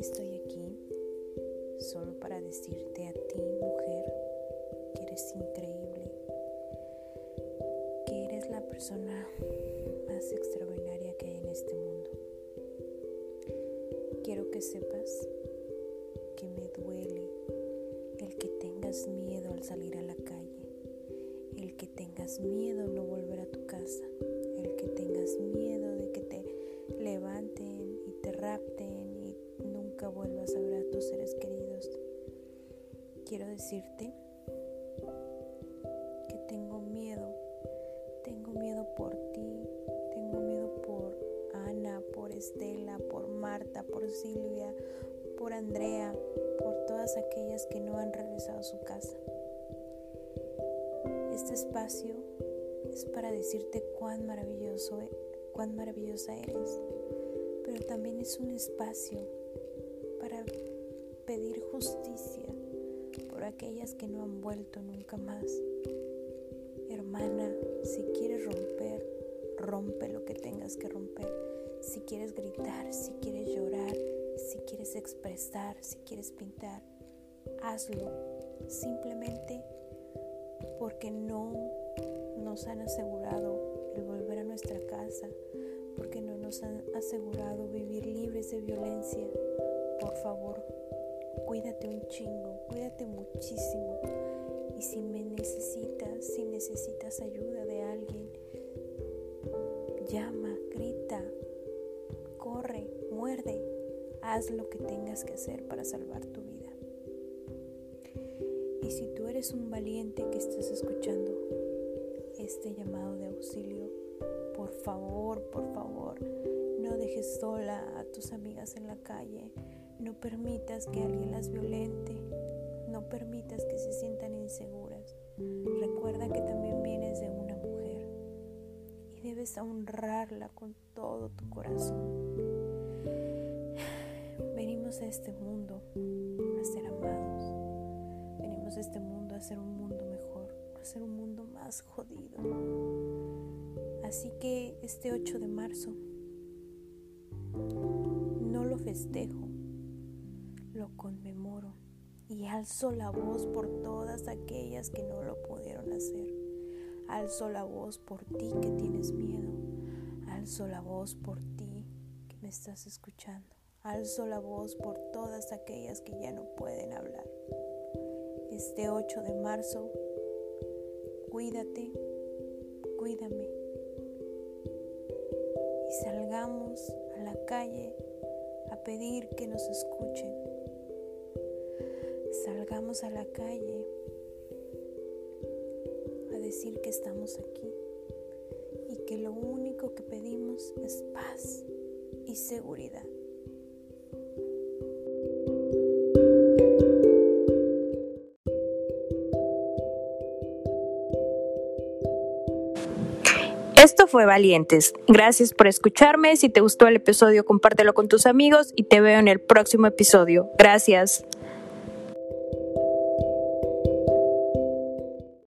Estoy aquí solo para decirte a ti, mujer, que eres increíble, que eres la persona más extraordinaria que hay en este mundo. Quiero que sepas que me duele el que tengas miedo al salir a la calle, el que tengas miedo seres queridos. Quiero decirte por ti, tengo miedo por Ana, por Estela, por Marta, por Silvia, por Andrea, por todas aquellas que no han regresado a su casa. Este espacio es para decirte cuán maravilloso, e, cuán maravillosa eres, pero también es un espacio pedir justicia por aquellas que no han vuelto nunca más. Hermana, si quieres romper, rompe lo que tengas que romper. Si quieres gritar, si quieres llorar, si quieres expresar, si quieres pintar, hazlo. Simplemente porque no nos han asegurado el volver a nuestra casa, porque no nos han asegurado vivir libres de violencia. Chingo, cuídate muchísimo. Y si me necesitas, si necesitas ayuda de alguien, llama, grita, corre, muerde, haz lo que tengas que hacer para salvar tu vida. Y si tú eres un valiente que estás escuchando este llamado de auxilio, por favor, por favor, no dejes sola a tus amigas en la calle, no permitas que alguien las violente, no permitas que se sientan inseguras. Recuerda que también vienes de una mujer y debes honrarla con todo tu corazón. Venimos a este mundo a ser amados. Venimos a este mundo a ser un mundo mejor, a ser un mundo más jodido. Así que este 8 de marzo no lo festejo, lo conmemoro y alzo la voz por todas aquellas que no lo pudieron hacer. Alzo la voz por ti que tienes miedo. Alzo la voz por ti que me estás escuchando. Alzo la voz por todas aquellas que ya no pueden hablar. Este 8 de marzo, cuídate, cuídame. Y salgamos a la calle a pedir que nos escuchen salgamos a la calle a decir que estamos aquí y que lo único que pedimos es paz y seguridad. Esto fue Valientes. Gracias por escucharme. Si te gustó el episodio, compártelo con tus amigos y te veo en el próximo episodio. Gracias.